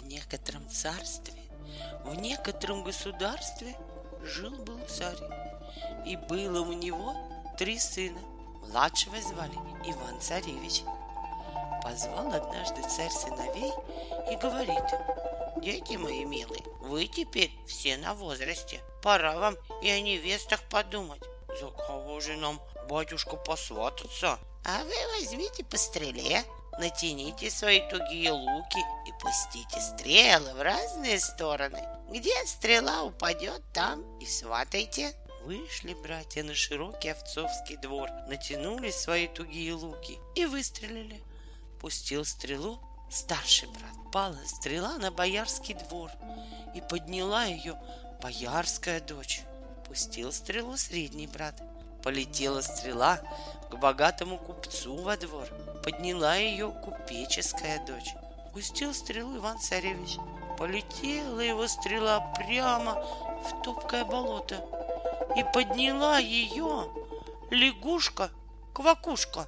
В некотором царстве, в некотором государстве жил-был царь. И было у него три сына. Младшего звали Иван Царевич. Позвал однажды царь сыновей и говорит им, «Дети мои милые, вы теперь все на возрасте. Пора вам и о невестах подумать. За кого же нам, батюшка, посвататься? А вы возьмите по стреле, натяните свои тугие луки и пустите стрелы в разные стороны. Где стрела упадет, там и сватайте. Вышли братья на широкий овцовский двор, натянули свои тугие луки и выстрелили. Пустил стрелу старший брат. Пала стрела на боярский двор, и подняла ее боярская дочь. Пустил стрелу средний брат. Полетела стрела к богатому купцу во двор. Подняла ее купеческая дочь. Пустил стрелу Иван Царевич. Полетела его стрела прямо в топкое болото. И подняла ее лягушка-квакушка.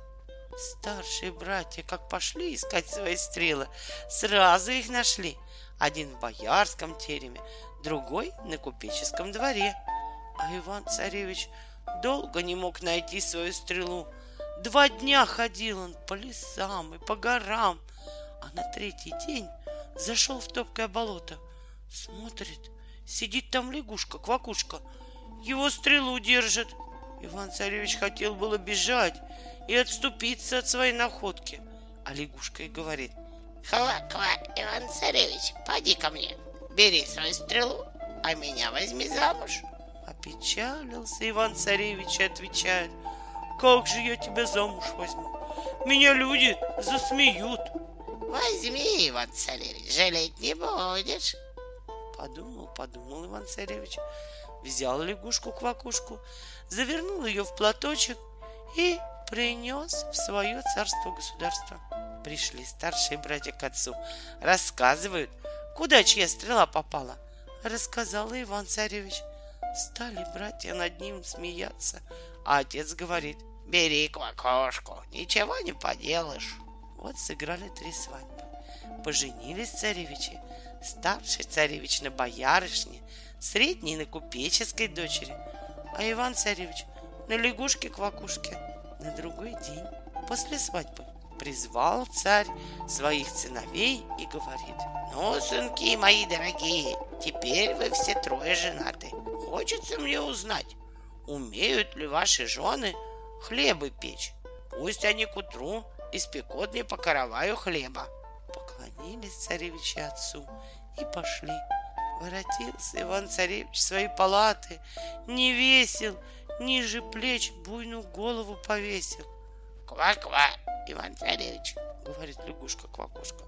Старшие братья, как пошли искать свои стрелы, сразу их нашли. Один в боярском тереме, другой на купеческом дворе. А Иван-царевич долго не мог найти свою стрелу. Два дня ходил он по лесам и по горам, а на третий день зашел в топкое болото. Смотрит, сидит там лягушка-квакушка, его стрелу держит. Иван-царевич хотел было бежать и отступиться от своей находки. А лягушка и говорит, Хва-ква, Иван-царевич, поди ко мне, бери свою стрелу, а меня возьми замуж. Опечалился Иван-царевич и отвечает, как же я тебя замуж возьму? Меня люди засмеют. Возьми, Иван-царевич, жалеть не будешь. Подумал, подумал Иван-царевич, взял лягушку-квакушку, завернул ее в платочек и принес в свое царство-государство. Пришли старшие братья к отцу, рассказывают, куда чья стрела попала. Рассказал Иван-царевич. Стали братья над ним смеяться, а отец говорит, бери квакушку, ничего не поделаешь. Вот сыграли три свадьбы. Поженились царевичи. Старший царевич на боярышне, средний на купеческой дочери, а Иван-царевич на лягушке-квакушке на другой день после свадьбы призвал царь своих сыновей и говорит, «Ну, сынки мои дорогие, теперь вы все трое женаты. Хочется мне узнать, умеют ли ваши жены хлебы печь? Пусть они к утру испекут мне по караваю хлеба». Поклонились царевичи отцу и пошли. Воротился Иван-царевич в свои палаты, не весел, ниже плеч буйную голову повесил. «Ква-ква, Иван-царевич!» — говорит лягушка-квакушка.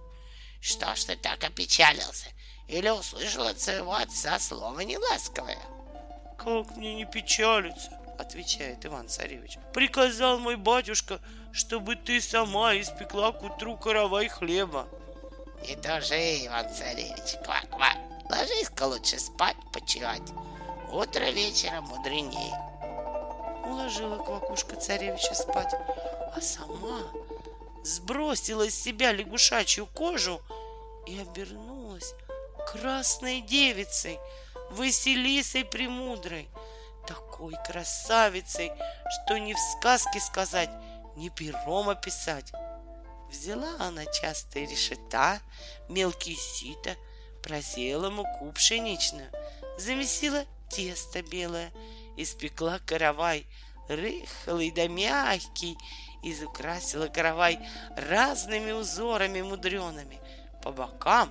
«Что ж ты так опечалился? Или услышал от своего отца слово неласковое?» «Как мне не печалиться?» — отвечает Иван-царевич. «Приказал мой батюшка, чтобы ты сама испекла к утру каравай хлеба». «Не тужи, Иван-царевич, ква-ква, ложись-ка лучше спать, почивать. Утро вечера мудренее». Уложила квакушка царевича спать, а сама сбросила с себя лягушачью кожу и обернулась красной девицей, Василисой Премудрой, такой красавицей, что ни в сказке сказать, ни пером описать. Взяла она частые решета, мелкие сито, просеяла муку пшеничную, замесила тесто белое, испекла каравай, рыхлый да мягкий, изукрасила каравай разными узорами мудреными. По бокам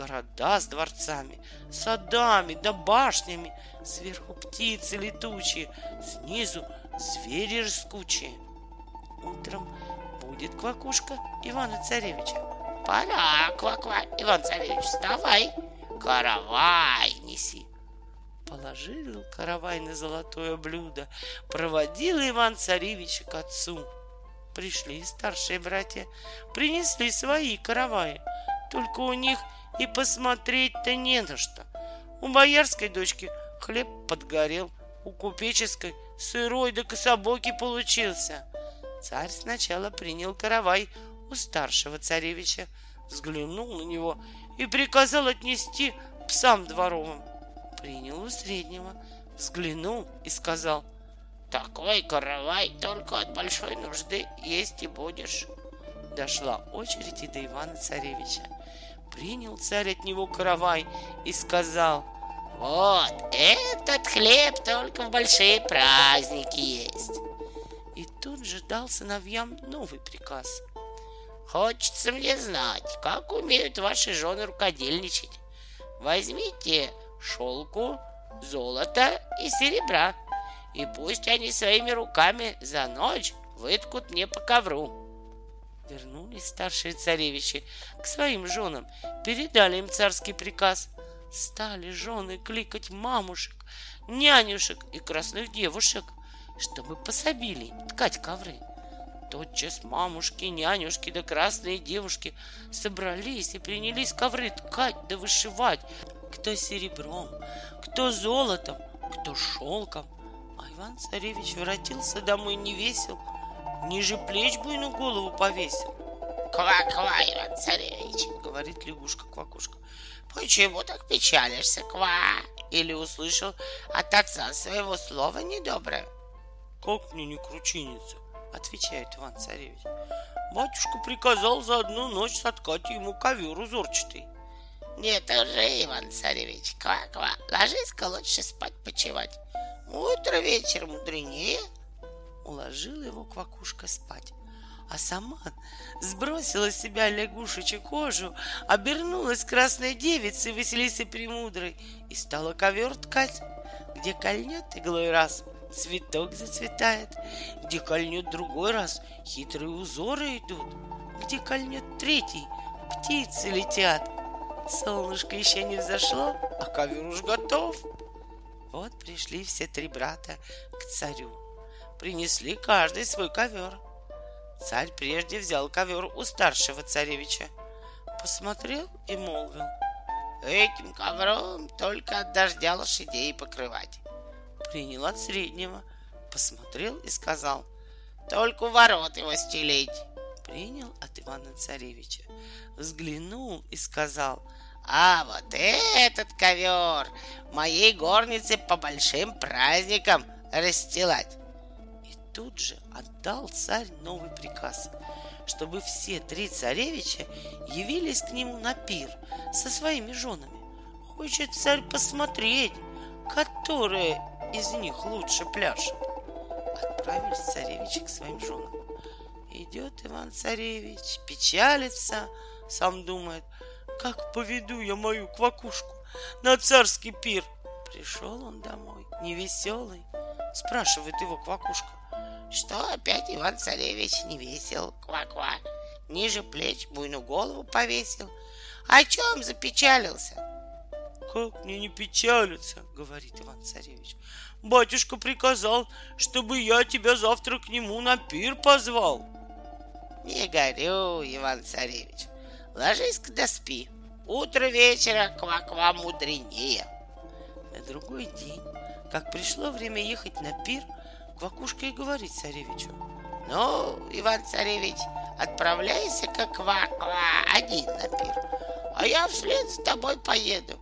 города с дворцами, садами да башнями, сверху птицы летучие, снизу звери рискучие. Утром будет квакушка Ивана Царевича. Пора, кваква, Иван Царевич, вставай, каравай неси. Положил каравай на золотое блюдо, проводил Иван Царевича к отцу. Пришли старшие братья, принесли свои караваи, только у них и посмотреть-то не на что. У боярской дочки хлеб подгорел, у купеческой сырой да кособокий получился. Царь сначала принял каравай у старшего царевича, взглянул на него и приказал отнести псам дворовым. Принял у среднего, взглянул и сказал, «Такой каравай только от большой нужды есть и будешь». Дошла очередь и до Ивана Царевича. Принял царь от него каравай и сказал, «Вот, этот хлеб только в большие праздники есть». И тут же дал сыновьям новый приказ. «Хочется мне знать, как умеют ваши жены рукодельничать. Возьмите шелку, золото и серебра, и пусть они своими руками за ночь выткут мне по ковру. Вернулись старшие царевичи к своим женам, передали им царский приказ. Стали жены кликать мамушек, нянюшек и красных девушек, чтобы пособили ткать ковры. Тотчас мамушки, нянюшки да красные девушки собрались и принялись ковры ткать да вышивать, кто серебром, кто золотом, кто шелком. А Иван Царевич воротился домой не весел, ниже плеч буйную голову повесил. Ква-ква, Иван Царевич, говорит лягушка-квакушка. Почему так печалишься, ква? Или услышал от отца своего слова недоброе? Как мне не кручиниться? Отвечает Иван Царевич. Батюшка приказал за одну ночь соткать ему ковер узорчатый. Нет уже, Иван Царевич, ква-ква, ложись-ка лучше спать почевать. Утро вечер мудренее. Уложила его квакушка спать а сама сбросила с себя лягушечью кожу, обернулась красной девицей Василисой Премудрой и стала ковер ткать, где кольнет иглой раз, цветок зацветает, где кольнет другой раз, хитрые узоры идут, где кольнет третий, птицы летят. Солнышко еще не взошло, а ковер уж готов. Вот пришли все три брата к царю. Принесли каждый свой ковер — Царь прежде взял ковер у старшего царевича, посмотрел и молвил. Этим ковром только от дождя лошадей покрывать. Принял от среднего, посмотрел и сказал. Только у ворот его стелить. Принял от Ивана Царевича, взглянул и сказал. А вот этот ковер моей горнице по большим праздникам расстилать тут же отдал царь новый приказ, чтобы все три царевича явились к нему на пир со своими женами. Хочет царь посмотреть, которая из них лучше пляшет. Отправились царевичи к своим женам. Идет Иван-царевич, печалится, сам думает, как поведу я мою квакушку на царский пир. Пришел он домой, невеселый, спрашивает его квакушка. Что опять Иван Царевич не весел, ква-ква, ниже плеч буйную голову повесил. О чем запечалился? Как мне не печалиться, говорит Иван Царевич. Батюшка приказал, чтобы я тебя завтра к нему на пир позвал. Не горю, Иван Царевич. Ложись-ка да спи. Утро вечера ква-ква мудренее. На другой день, как пришло время ехать на пир, Квакушка и говорит царевичу. Ну, Иван Царевич, отправляйся как ква-ква один на пир, а я вслед за тобой поеду.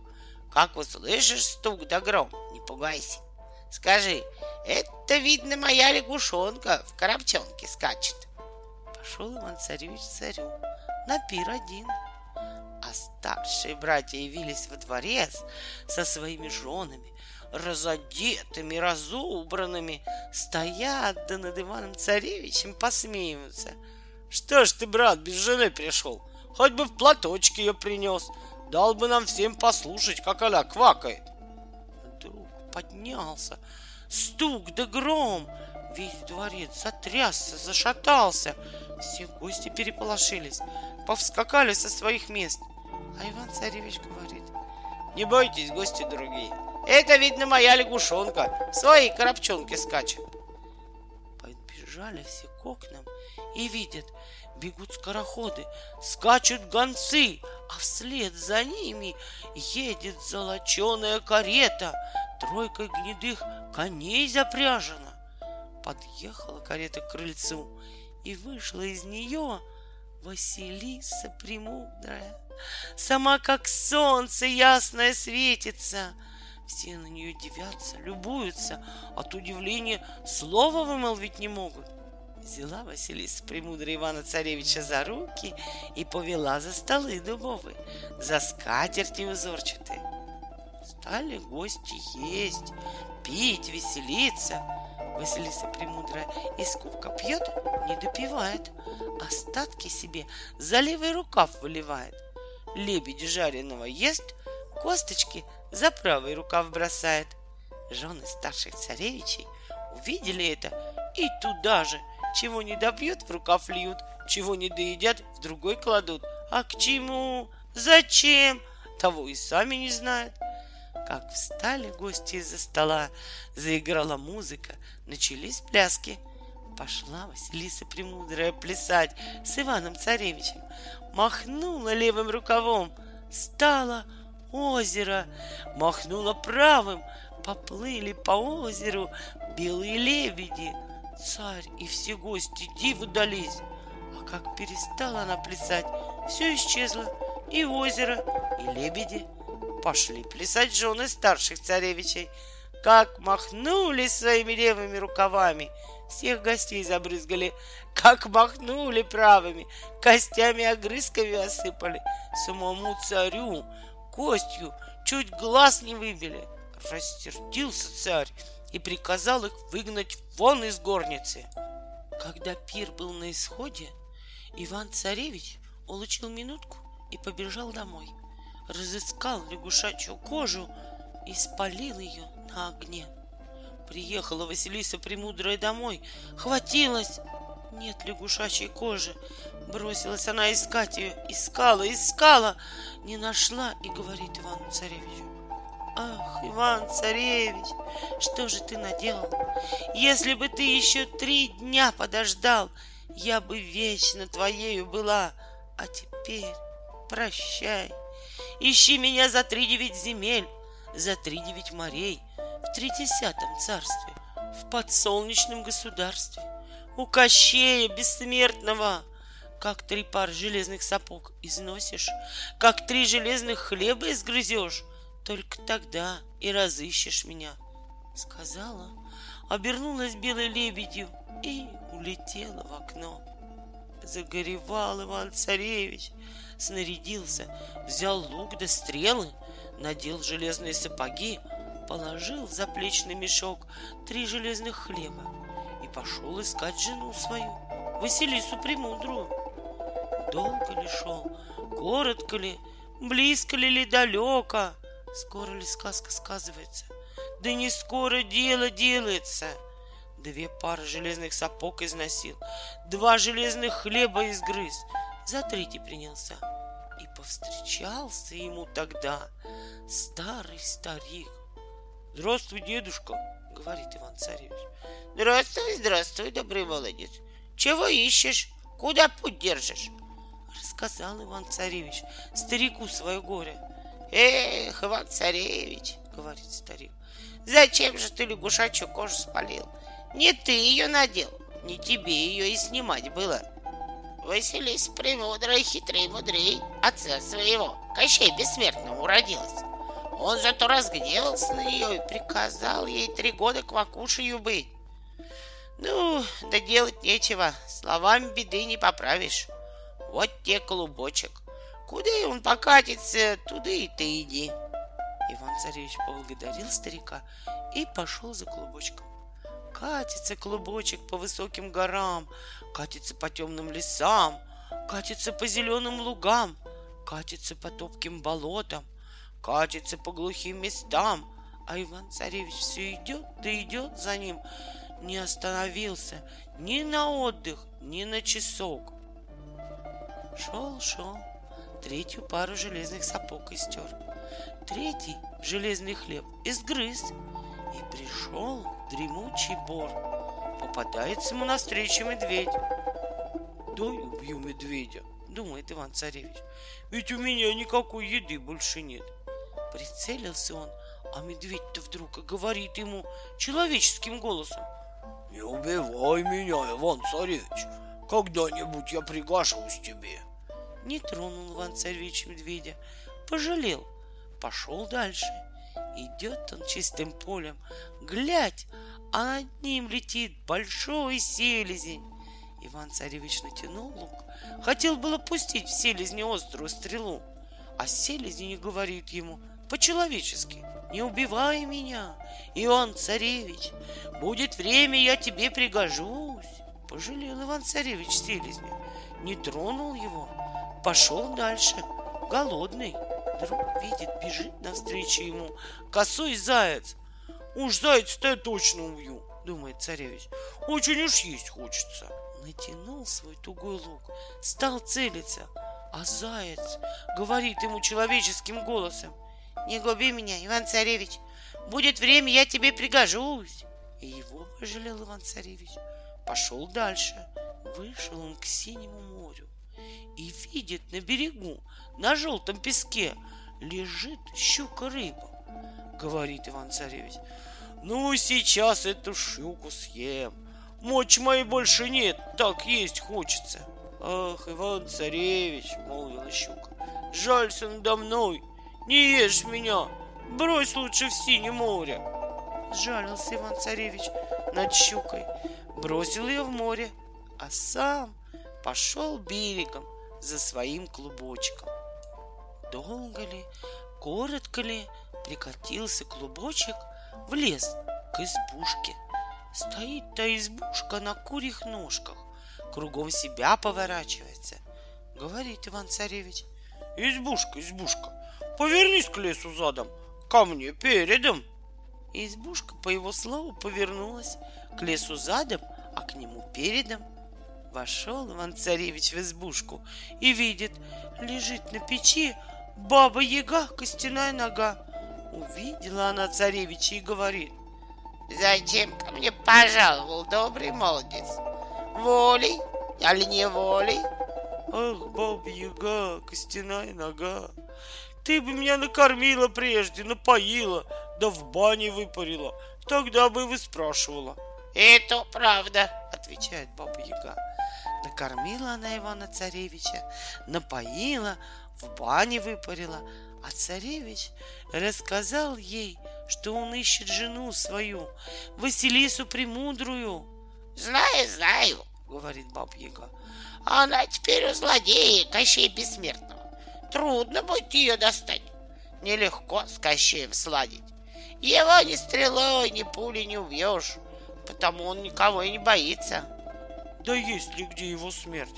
Как услышишь стук да гром, не пугайся. Скажи, это, видно, моя лягушонка в коробчонке скачет. Пошел Иван Царевич царю на пир один. А старшие братья явились во дворец со своими женами, разодетыми, разубранными, стоят да над Иваном Царевичем посмеиваются. Что ж ты, брат, без жены пришел? Хоть бы в платочке ее принес. Дал бы нам всем послушать, как она квакает. Вдруг поднялся стук да гром. Весь дворец затрясся, зашатался. Все гости переполошились, повскакали со своих мест. А Иван Царевич говорит, не бойтесь, гости другие, это, видно, моя лягушонка. Свои коробчонки скачет. Подбежали все к окнам и видят, бегут скороходы, скачут гонцы, а вслед за ними едет золоченая карета, тройкой гнедых коней запряжена. Подъехала карета к крыльцу, и вышла из нее Василиса Премудрая, сама как солнце ясное светится. Все на нее дивятся, любуются, от удивления слова вымолвить не могут. Взяла Василиса Премудрая Ивана Царевича за руки и повела за столы дубовые, за скатерти узорчатые. Стали гости есть, пить, веселиться. Василиса Премудрая из кубка пьет, не допивает, остатки себе за левый рукав выливает. Лебедь жареного ест, косточки за правый рукав бросает. Жены старших царевичей увидели это и туда же, чего не допьют, в рукав льют, чего не доедят, в другой кладут. А к чему? Зачем? Того и сами не знают. Как встали гости из-за стола, заиграла музыка, начались пляски. Пошла Василиса Премудрая плясать с Иваном Царевичем. Махнула левым рукавом, стало озеро. Махнула правым, поплыли по озеру белые лебеди. Царь и все гости диву дались. А как перестала она плясать, все исчезло. И озеро, и лебеди — Пошли плясать жены старших царевичей. Как махнули своими левыми рукавами, всех гостей забрызгали. Как махнули правыми, костями огрызками осыпали. Самому царю костью чуть глаз не выбили. Растердился царь и приказал их выгнать вон из горницы. Когда пир был на исходе, Иван-царевич улучил минутку и побежал домой разыскал лягушачью кожу и спалил ее на огне. Приехала Василиса Премудрая домой, хватилась. Нет лягушачьей кожи. Бросилась она искать ее, искала, искала, не нашла и говорит Ивану Царевичу. Ах, Иван Царевич, что же ты наделал? Если бы ты еще три дня подождал, я бы вечно твоею была. А теперь прощай. Ищи меня за три девять земель, за три девять морей, в тридесятом царстве, в подсолнечном государстве, у Кощея бессмертного, как три пар железных сапог износишь, как три железных хлеба изгрызешь, только тогда и разыщешь меня. Сказала, обернулась белой лебедью и улетела в окно. Загоревал Иван-царевич, снарядился, взял лук да стрелы, надел железные сапоги, положил в заплечный мешок три железных хлеба пошел искать жену свою, Василису Премудрую. Долго ли шел, коротко ли, близко ли ли далеко, скоро ли сказка сказывается, да не скоро дело делается. Две пары железных сапог износил, два железных хлеба изгрыз — за третий принялся. И повстречался ему тогда старый старик. «Здравствуй, дедушка!» — говорит Иван Царевич. «Здравствуй, здравствуй, добрый молодец! Чего ищешь? Куда путь держишь?» Рассказал Иван Царевич старику свое горе. «Эх, Иван Царевич!» — говорит старик. «Зачем же ты лягушачью кожу спалил? Не ты ее надел, не тебе ее и снимать было!» Василис премудрый, хитрый, мудрей отца своего, Кощей бессмертного уродилась. Он зато разгневался на нее и приказал ей три года к Вакушию быть. Ну, да делать нечего, словами беды не поправишь. Вот те клубочек. Куда он покатится, туда и ты иди. Иван Царевич поблагодарил старика и пошел за клубочком. Катится клубочек по высоким горам, катится по темным лесам, катится по зеленым лугам, катится по топким болотам, катится по глухим местам, а Иван-царевич все идет, да идет за ним, не остановился ни на отдых, ни на часок. Шел, шел, третью пару железных сапог истер, третий железный хлеб изгрыз, и пришел дремучий бор. Попадается ему навстречу медведь. Дай убью медведя, думает Иван-царевич. Ведь у меня никакой еды больше нет. Прицелился он, а медведь-то вдруг и говорит ему человеческим голосом. Не убивай меня, Иван-царевич. Когда-нибудь я пригожусь тебе. Не тронул Иван-царевич медведя, пожалел, пошел дальше. Идет он чистым полем, глядь, а над ним летит большой селезень. Иван-царевич натянул лук, хотел было пустить в селезни острую стрелу, а селезень говорит ему по-человечески, не убивай меня, Иван-царевич, будет время, я тебе пригожусь. Пожалел Иван-царевич селезня, не тронул его, пошел дальше, голодный. Вдруг видит, бежит навстречу ему косой заяц. Уж заяц-то я точно убью, думает царевич. Очень уж есть хочется. Натянул свой тугой лук, стал целиться, а заяц говорит ему человеческим голосом. Не губи меня, Иван-царевич, будет время, я тебе пригожусь. И его пожалел Иван-царевич. Пошел дальше. Вышел он к синему морю и видит на берегу, на желтом песке, лежит щука-рыба. Говорит Иван-царевич, ну, сейчас эту щуку съем. Мочь моей больше нет, так есть хочется. Ах, Иван-царевич, молвила щука, жалься надо мной, не ешь меня, брось лучше в синее море. Сжалился Иван-царевич над щукой, бросил ее в море, а сам пошел берегом за своим клубочком. Долго ли, коротко ли прикатился клубочек в лес к избушке. Стоит та избушка на курьих ножках, кругом себя поворачивается. Говорит Иван-царевич. Избушка, избушка, повернись к лесу задом, ко мне передом. Избушка, по его слову, повернулась к лесу задом, а к нему передом. Вошел Иван-царевич в избушку и видит, лежит на печи баба-яга, костяная нога. Увидела она царевича и говорит, Зачем ко мне пожаловал добрый молодец? Волей, али не волей? Ах, баба-яга, костяная нога, ты бы меня накормила прежде, напоила, да в бане выпарила. Тогда бы вы спрашивала. Это правда, отвечает баба Яга. Накормила она Ивана Царевича, напоила, в бане выпарила, а царевич рассказал ей, что он ищет жену свою, Василису Премудрую. Знаю, знаю, говорит баба Яга. Она теперь у злодея Кощей Бессмертного. Трудно будет ее достать. Нелегко с Кощеем сладить. Его ни стрелой, ни пулей не убьешь, потому он никого и не боится. Да есть ли где его смерть?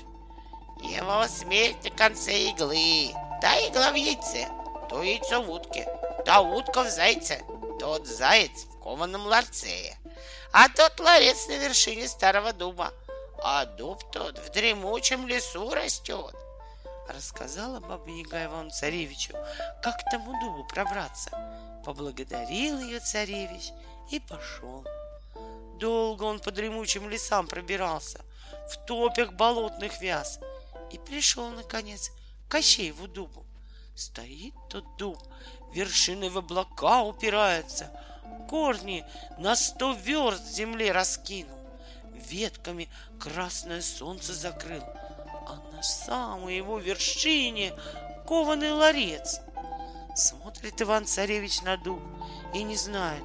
Его смерть на конце иглы. Та игла в яйце, то яйцо в утке, та утка в зайце, тот заяц в кованом ларце, а тот ларец на вершине старого дуба, а дуб тот в дремучем лесу растет рассказала баба Яга Ивану Царевичу, как к тому дубу пробраться. Поблагодарил ее царевич и пошел. Долго он по дремучим лесам пробирался, в топях болотных вяз, и пришел, наконец, к Кощееву дубу. Стоит тот дуб, вершины в облака упирается, корни на сто верст земле раскинул, ветками красное солнце закрыл — на самой его вершине кованый ларец. Смотрит Иван-царевич на дуб и не знает,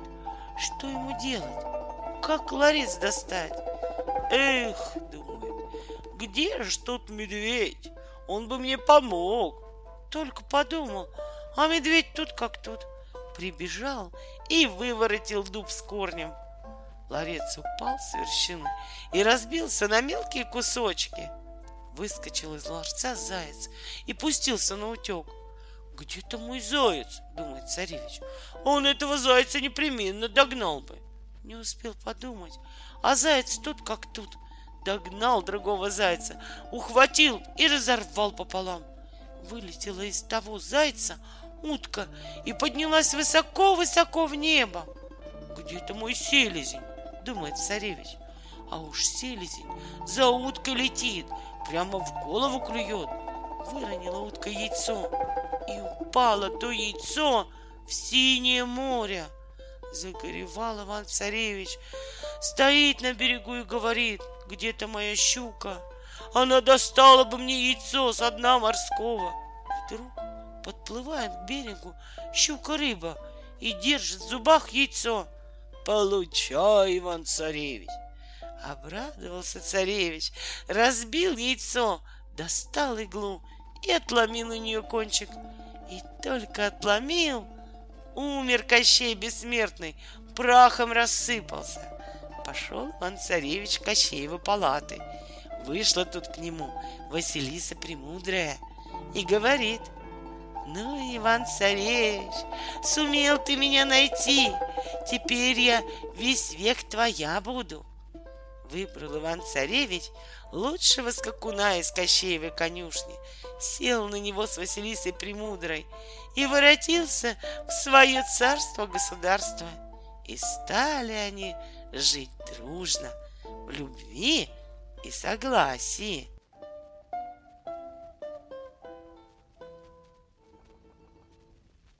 что ему делать, как ларец достать. Эх, думает, где же тот медведь? Он бы мне помог. Только подумал, а медведь тут как тут. Прибежал и выворотил дуб с корнем. Ларец упал с вершины и разбился на мелкие кусочки — Выскочил из ларца заяц и пустился на утек. «Где-то мой заяц?» — думает царевич. «Он этого зайца непременно догнал бы». Не успел подумать, а заяц тут как тут. Догнал другого зайца, ухватил и разорвал пополам. Вылетела из того зайца утка и поднялась высоко-высоко в небо. «Где-то мой селезень?» — думает царевич. А уж селезень за уткой летит, прямо в голову клюет. Выронила утка яйцо, и упало то яйцо в синее море. Загоревал Иван-царевич, стоит на берегу и говорит, где-то моя щука, она достала бы мне яйцо с дна морского. Вдруг подплывает к берегу щука-рыба и держит в зубах яйцо. Получай, Иван-царевич! Обрадовался царевич, разбил яйцо, достал иглу и отломил у нее кончик. И только отломил, умер Кощей Бессмертный, прахом рассыпался. Пошел Иван-царевич Кощеева палаты. Вышла тут к нему Василиса Премудрая и говорит — ну, Иван-царевич, сумел ты меня найти. Теперь я весь век твоя буду. Выбрал Иван-царевич лучшего скакуна из Кощеевой конюшни, сел на него с Василисой Премудрой и воротился в свое царство-государство. И стали они жить дружно, в любви и согласии.